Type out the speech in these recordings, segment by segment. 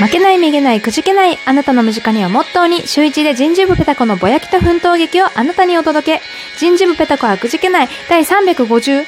負けない、めげない、くじけない、あなたの身近にをモットーに、週一で人事部ペタコのぼやきと奮闘劇をあなたにお届け。人事部ペタコはくじけない、第350、ん？違う、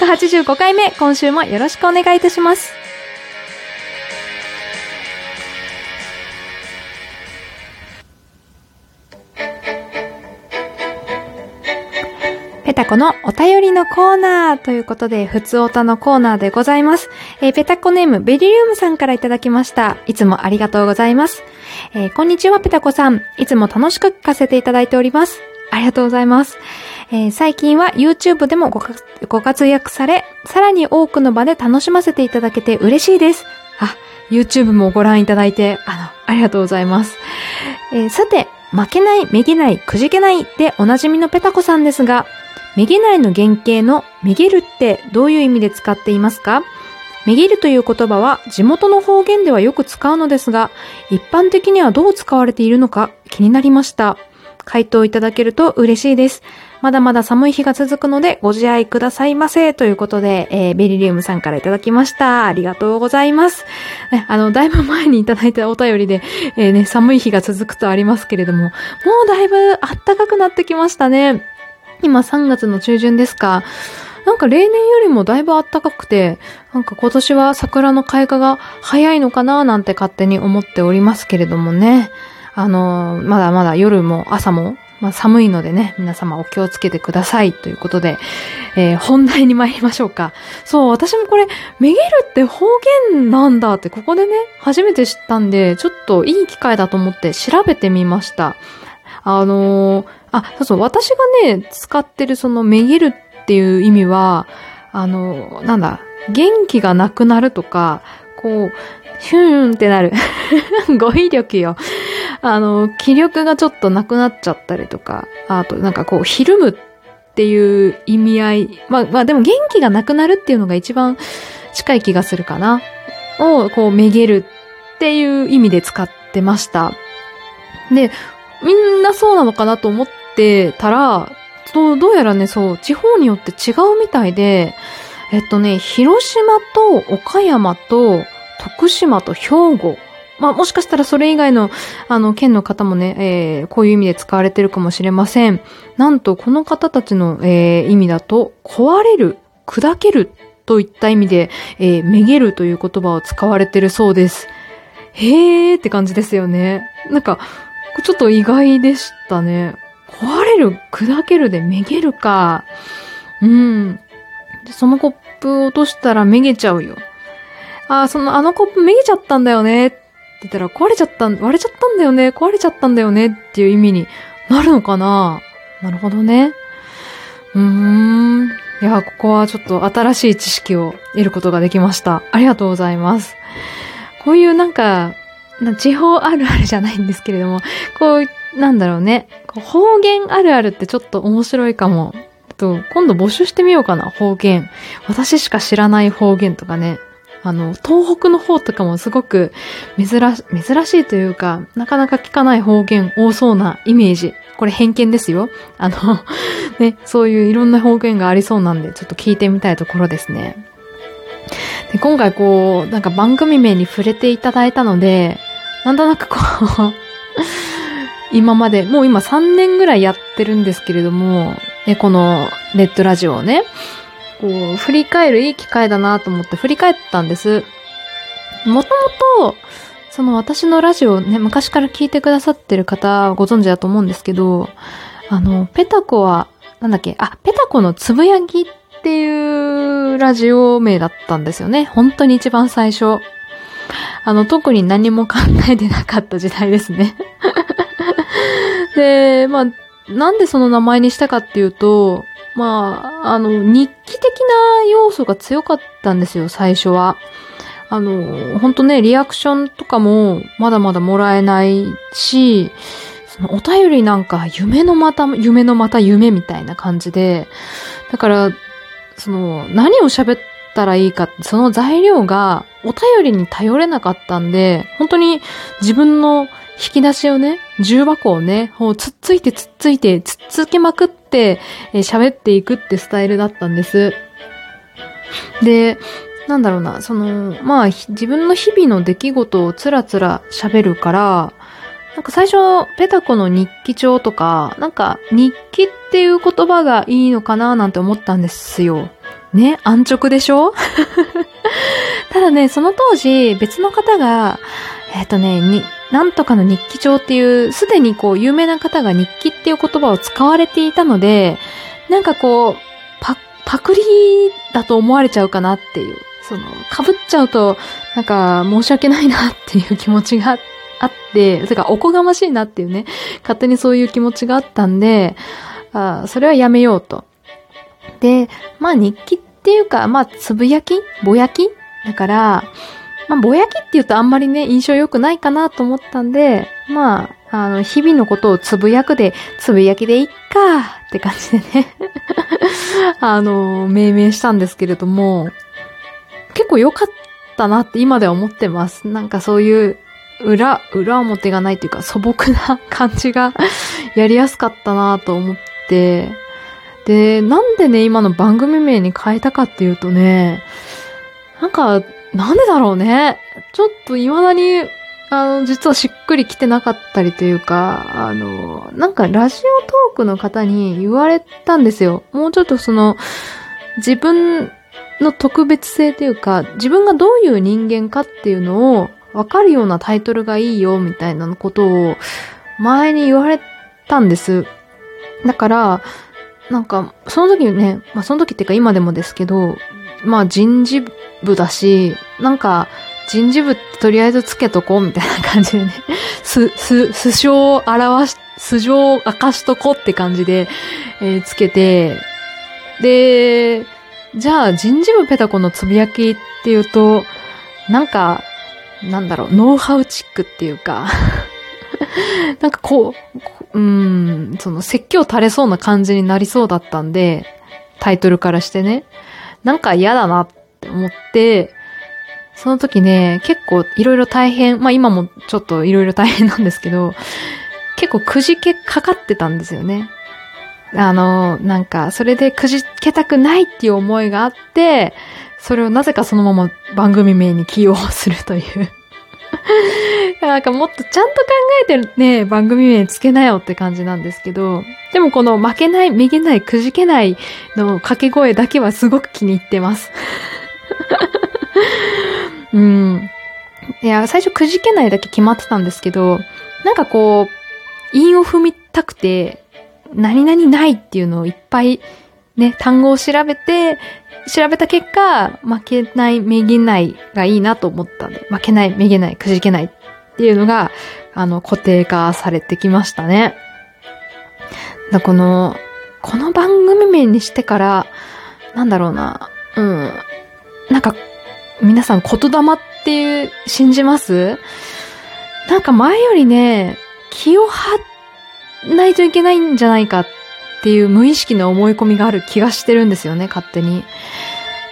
385回目、今週もよろしくお願いいたします。ペタコのお便りのコーナーということで、ふつおたのコーナーでございます。えーペタコネームベリリウムさんからいただきました。いつもありがとうございます。えーこんにちは、ペタコさん。いつも楽しく聞かせていただいております。ありがとうございます。えー最近は YouTube でもごご活躍され、さらに多くの場で楽しませていただけて嬉しいです。あ、YouTube もご覧いただいて、あの、ありがとうございます。えーさて、負けない、めげない、くじけないでおなじみのペタコさんですが、めげないの原型のめげるってどういう意味で使っていますか？めげるという言葉は地元の方言ではよく使うのですが、一般的にはどう使われているのか気になりました。回答いただけると嬉しいです。まだまだ寒い日が続くのでご自愛くださいませ。ということで、えーベリリウムさんからいただきました。ありがとうございます。ねあの、だいぶ前にいただいたお便りで、えーね、寒い日が続くとありますけれども、もうだいぶ暖かくなってきましたね。今3月の中旬ですか。なんか例年よりもだいぶ暖かくて、なんか今年は桜の開花が早いのかななんて勝手に思っておりますけれどもね。あのまだまだ夜も朝も、まあ、寒いのでね、皆様お気をつけてくださいということで、えー本題に参りましょうか。そう、私もこれ、めげるって方言なんだってここでね、初めて知ったんで、ちょっといい機会だと思って調べてみました。あのーあ、そうそう、私がね、使ってるそのめげるっていう意味は、あのなんだ、元気がなくなるとか、こう、ヒューンってなる。語彙力よ。あの、気力がちょっとなくなっちゃったりとか、あとなんかこう、ひるむっていう意味合い。まあ、まあでも元気がなくなるっていうのが一番近い気がするかな。を、こう、めげるっていう意味で使ってました。で、みんなそうなのかなと思っってたら、そうどうやらね、そう、地方によって違うみたいで、えっとね、広島と岡山と徳島と兵庫。まあもしかしたらそれ以外のあの県の方もね、えーこういう意味で使われてるかもしれません。なんとこの方たちの、えー意味だと、壊れる、砕けるといった意味で、えーめげるという言葉を使われてるそうです。へーって感じですよね。なんか、ちょっと意外でしたね。壊れる、砕けるでめげるか。うん。で、そのコップ落としたらめげちゃうよ。あ、その、あのコップめげちゃったんだよね。って言ったら、壊れちゃった、割れちゃったんだよね。壊れちゃったんだよね。っていう意味になるのかななるほどね。うーん。いや、ここはちょっと新しい知識を得ることができました。ありがとうございます。こういうなんか、地方あるあるじゃないんですけれども、こう、なんだろうね。こう方言あるあるってちょっと面白いかも。と、今度募集してみようかな、方言。私しか知らない方言とかね。あの、東北の方とかもすごく珍し、珍しいというか、なかなか聞かない方言多そうなイメージ。これ偏見ですよ。あの、ね、そういういろんな方言がありそうなんで、ちょっと聞いてみたいところですね。で今回こう、なんか番組名に触れていただいたので、なんとなくこう、今まで、もう今3年ぐらいやってるんですけれども、ね、このネットラジオをね、こう、振り返るいい機会だなと思って振り返ったんです。もともと、その私のラジオをね、昔から聞いてくださってる方ご存知だと思うんですけど、あの、ペタコは、なんだっけ、あ、ペタコのつぶやきっっていうラジオ名だったんですよね。本当に一番最初。あの、特に何も考えてなかった時代ですね。で、まあ、なんでその名前にしたかっていうと、まあ、あの、日記的な要素が強かったんですよ、最初は。あの、本当ね、リアクションとかもまだまだもらえないし、そのお便りなんか夢のまた、夢のまた夢みたいな感じで、だから、その、何を喋ったらいいか、その材料がお便りに頼れなかったんで、本当に自分の引き出しをね、重箱をね、こうつっついてつっついて、つっつけまくって、えー喋っていくってスタイルだったんです。で、なんだろうな、その、まあ、自分の日々の出来事をつらつら喋るから、なんか最初、ペタコの日記帳とか、なんか日記っていう言葉がいいのかななんて思ったんですよ。ね、安直でしょ？ただね、その当時、別の方が、えっ、ー、とね、に、なんとかの日記帳っていう、すでにこう、有名な方が日記っていう言葉を使われていたので、なんかこう、パ、パクリだと思われちゃうかなっていう、その、被っちゃうと、なんか、申し訳ないなっていう気持ちがあって。あって、それからおこがましいなっていうね、勝手にそういう気持ちがあったんで、あそれはやめようと。で、まあ日記っていうか、まあつぶやき？ぼやき？だから、まあぼやきって言うとあんまりね、印象良くないかなと思ったんで、まあ、あの、日々のことをつぶやくで、つぶやきでいっかって感じでね あの、命名したんですけれども、結構良かったなって今では思ってます。なんかそういう裏、裏表がないというか素朴な感じが やりやすかったなと思って、で、なんでね、今の番組名に変えたかっていうとね、なんか、なんでだろうね。ちょっと未だに、あの、実はしっくりきてなかったりというか、あの、なんかラジオトークの方に言われたんですよ。もうちょっとその、自分の特別性というか、自分がどういう人間かっていうのをわかるようなタイトルがいいよ、みたいなことを前に言われたんです。だから、なんか、その時ね、まあその時っていうか今でもですけど、まあ人事部だし、なんか、人事部ってとりあえずつけとこうみたいな感じでね、す、す、素性を表し、素性を明かしとこうって感じで、えー、つけて、で、じゃあ人事部ペタコのつぶやきっていうと、なんか、なんだろう、ノウハウチックっていうか なんかこう、うん、その説教垂れそうな感じになりそうだったんで、タイトルからしてね。なんか嫌だなって思って、その時ね、結構いろいろ大変、まあ今もちょっといろいろ大変なんですけど、結構くじけかかってたんですよね。あの、なんか、それでくじけたくないっていう思いがあって、それをなぜかそのまま番組名に起用するという なんかもっとちゃんと考えてね、番組名つけなよって感じなんですけど、でもこの負けない、めげない、くじけないの掛け声だけはすごく気に入ってます。うん。いや、最初くじけないだけ決まってたんですけど、なんかこう、韻を踏みたくて、何々ないっていうのをいっぱいね、単語を調べて、調べた結果、負けない、めげないがいいなと思ったんで、負けない、めげない、くじけないっていうのが、あの、固定化されてきましたね。だこの、この番組名にしてから、なんだろうな、うん。なんか、皆さん言霊っていう、信じます？なんか前よりね、気を張ないといけないんじゃないかっっていう無意識の思い込みがある気がしてるんですよね、勝手に。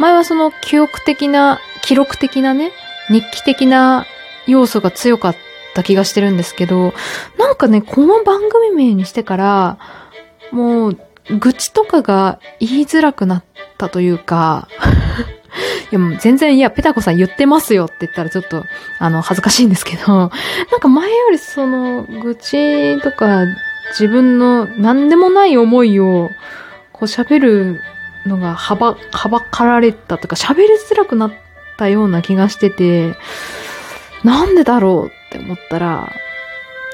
前はその記憶的な、記録的なね、日記的な要素が強かった気がしてるんですけど、なんかね、この番組名にしてから、もう、愚痴とかが言いづらくなったというか、いやもう全然、いや、ペタコさん言ってますよって言ったらちょっと、あの、恥ずかしいんですけど、なんか前よりその、愚痴とか自分の何でもない思いを、こう喋るのがはば、はばかられたとか喋りづらくなったような気がしてて、なんでだろうって思ったら、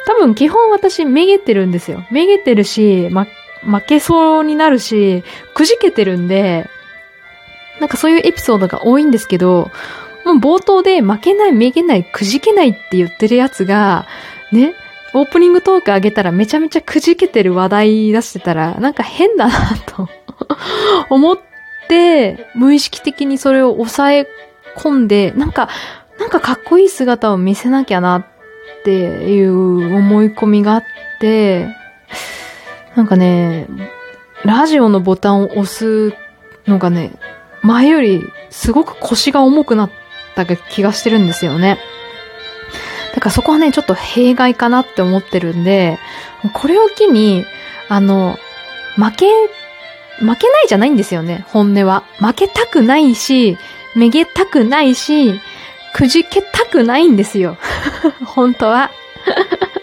多分基本私めげてるんですよ。めげてるし、ま、負けそうになるし、くじけてるんで、なんかそういうエピソードが多いんですけど、もう冒頭で負けない、めげない、くじけないって言ってるやつが、ね、オープニングトーク上げたらめちゃめちゃくじけてる話題出してたら、なんか変だなと 思って、無意識的にそれを抑え込んで、なんか、なんかかっこいい姿を見せなきゃなっていう思い込みがあって、なんかね、ラジオのボタンを押すのがね、前よりすごく腰が重くなった気がしてるんですよね。だからそこはね、ちょっと弊害かなって思ってるんで、これを機に、あの、負け、負けないじゃないんですよね、本音は。負けたくないし、めげたくないし、くじけたくないんですよ。本当は。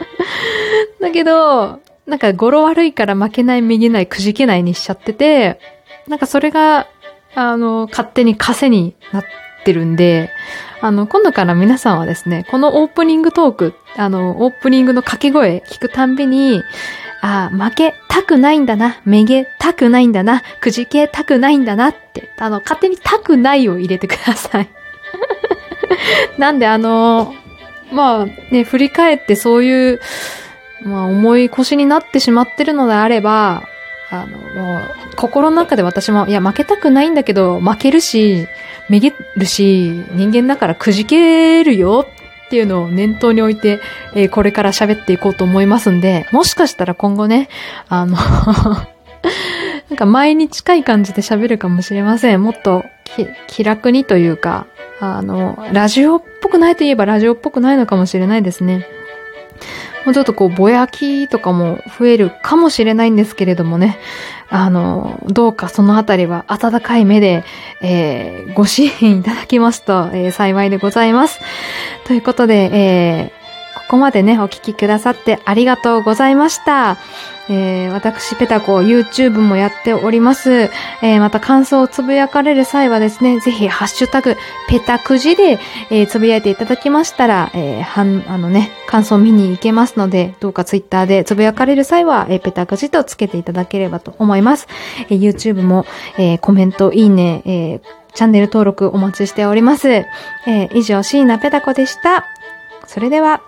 だけど、なんか語呂悪いから負けない、めげない、くじけないにしちゃってて、なんかそれが、あの、勝手に枷になってるんで、あの、今度から皆さんはですね、このオープニングトーク、あの、オープニングの掛け声聞くたんびに、ああ、負けたくないんだな、めげたくないんだな、くじけたくないんだなって、あの、勝手にたくないを入れてください。なんであの、まあね、振り返ってそういう、まあ重い腰になってしまってるのであれば、あの、もう、心の中で私も、いや、負けたくないんだけど、負けるし、めげるし、人間だからくじけるよっていうのを念頭に置いて、えー、これから喋っていこうと思いますんで、もしかしたら今後ね、あの なんか前に近い感じで喋るかもしれません。もっと気楽にというか、あの、ラジオっぽくないといえばラジオっぽくないのかもしれないですね。もうちょっとこう、ぼやきとかも増えるかもしれないんですけれどもね。あの、どうかそのあたりは温かい目で、えー、ご支援いただきますと、えー、幸いでございます。ということで、えー、ここまでね、お聞きくださってありがとうございました。えー、私、ペタコ、YouTube もやっております。えー、また感想をつぶやかれる際はですね、ぜひ、ハッシュタグ、ペタくじで、えー、つぶやいていただきましたら、え、はん、あのね、感想見に行けますので、どうか Twitter でつぶやかれる際は、え、ペタくじとつけていただければと思います。え、YouTube も、え、コメント、いいね、え、チャンネル登録お待ちしております。え、以上、椎名ペタコでした。それでは、